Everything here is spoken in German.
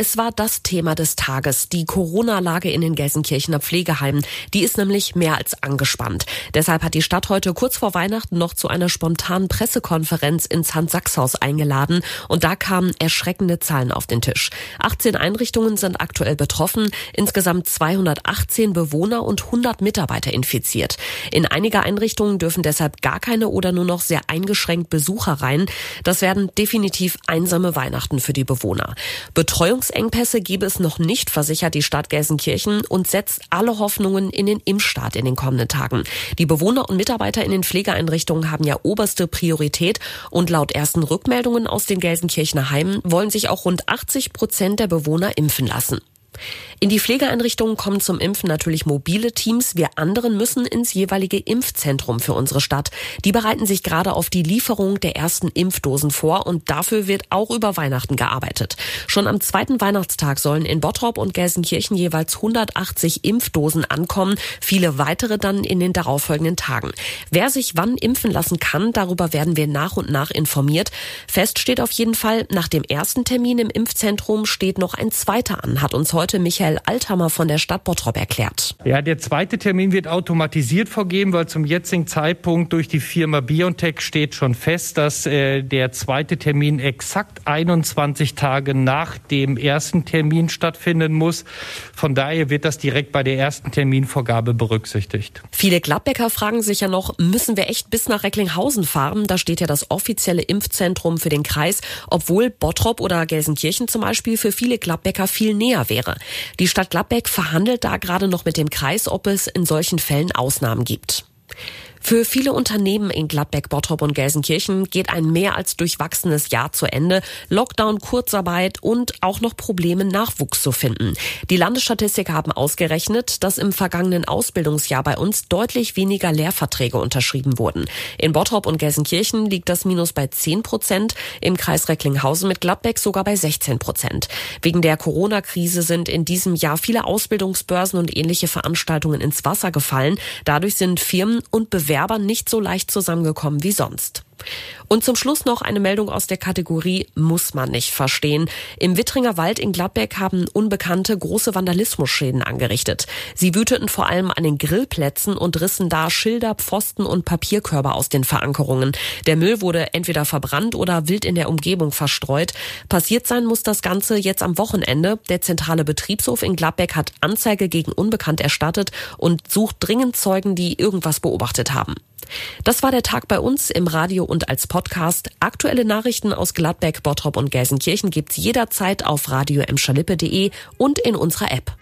Es war das Thema des Tages, die Corona-Lage in den Gelsenkirchener Pflegeheimen. Die ist nämlich mehr als angespannt. Deshalb hat die Stadt heute kurz vor Weihnachten noch zu einer spontanen Pressekonferenz ins Hans-Sachs-Haus eingeladen. Und da kamen erschreckende Zahlen auf den Tisch. 18 Einrichtungen sind aktuell betroffen, insgesamt 218 Bewohner und 100 Mitarbeiter infiziert. In einiger Einrichtungen dürfen deshalb gar keine oder nur noch sehr eingeschränkt Besucher rein. Das werden definitiv einsame Weihnachten. Für die Bewohner. Betreuungsengpässe gebe es noch nicht, versichert die Stadt Gelsenkirchen und setzt alle Hoffnungen in den Impfstart in den kommenden Tagen. Die Bewohner und Mitarbeiter in den Pflegeeinrichtungen haben ja oberste Priorität und laut ersten Rückmeldungen aus den Gelsenkirchener Heimen wollen sich auch rund 80 Prozent der Bewohner impfen lassen. In die Pflegeeinrichtungen kommen zum Impfen natürlich mobile Teams. Wir anderen müssen ins jeweilige Impfzentrum für unsere Stadt. Die bereiten sich gerade auf die Lieferung der ersten Impfdosen vor und dafür wird auch über Weihnachten gearbeitet. Schon am zweiten Weihnachtstag sollen in Bottrop und Gelsenkirchen jeweils 180 Impfdosen ankommen, viele weitere dann in den darauffolgenden Tagen. Wer sich wann impfen lassen kann, darüber werden wir nach und nach informiert. Fest steht auf jeden Fall, nach dem ersten Termin im Impfzentrum steht noch ein zweiter an, hat uns heute Michael Althammer von der Stadt Bottrop erklärt. Ja, der zweite Termin wird automatisiert vergeben, weil zum jetzigen Zeitpunkt durch die Firma BioNTech steht schon fest, dass äh, der zweite Termin exakt 21 Tage nach dem ersten Termin stattfinden muss. Von daher wird das direkt bei der ersten Terminvorgabe berücksichtigt. Viele Gladbecker fragen sich ja noch, müssen wir echt bis nach Recklinghausen fahren? Da steht ja das offizielle Impfzentrum für den Kreis, obwohl Bottrop oder Gelsenkirchen zum Beispiel für viele Gladbecker viel näher wäre. Die Stadt Gladbeck verhandelt da gerade noch mit dem Kreis, ob es in solchen Fällen Ausnahmen gibt. Für viele Unternehmen in Gladbeck, Bottrop und Gelsenkirchen geht ein mehr als durchwachsenes Jahr zu Ende. Lockdown, Kurzarbeit und auch noch Probleme, Nachwuchs zu finden. Die Landesstatistik haben ausgerechnet, dass im vergangenen Ausbildungsjahr bei uns deutlich weniger Lehrverträge unterschrieben wurden. In Bottrop und Gelsenkirchen liegt das Minus bei 10 Prozent, im Kreis Recklinghausen mit Gladbeck sogar bei 16 Prozent. Wegen der Corona-Krise sind in diesem Jahr viele Ausbildungsbörsen und ähnliche Veranstaltungen ins Wasser gefallen. Dadurch sind Firmen und Bewerber Bewerbern nicht so leicht zusammengekommen wie sonst. Und zum Schluss noch eine Meldung aus der Kategorie muss man nicht verstehen. Im Wittringer Wald in Gladbeck haben Unbekannte große Vandalismusschäden angerichtet. Sie wüteten vor allem an den Grillplätzen und rissen da Schilder, Pfosten und Papierkörbe aus den Verankerungen. Der Müll wurde entweder verbrannt oder wild in der Umgebung verstreut. Passiert sein muss das Ganze jetzt am Wochenende. Der zentrale Betriebshof in Gladbeck hat Anzeige gegen Unbekannt erstattet und sucht dringend Zeugen, die irgendwas beobachtet haben. Das war der Tag bei uns im Radio und als Podcast. Aktuelle Nachrichten aus Gladbeck, Bottrop und Gelsenkirchen gibt's jederzeit auf radio und in unserer App.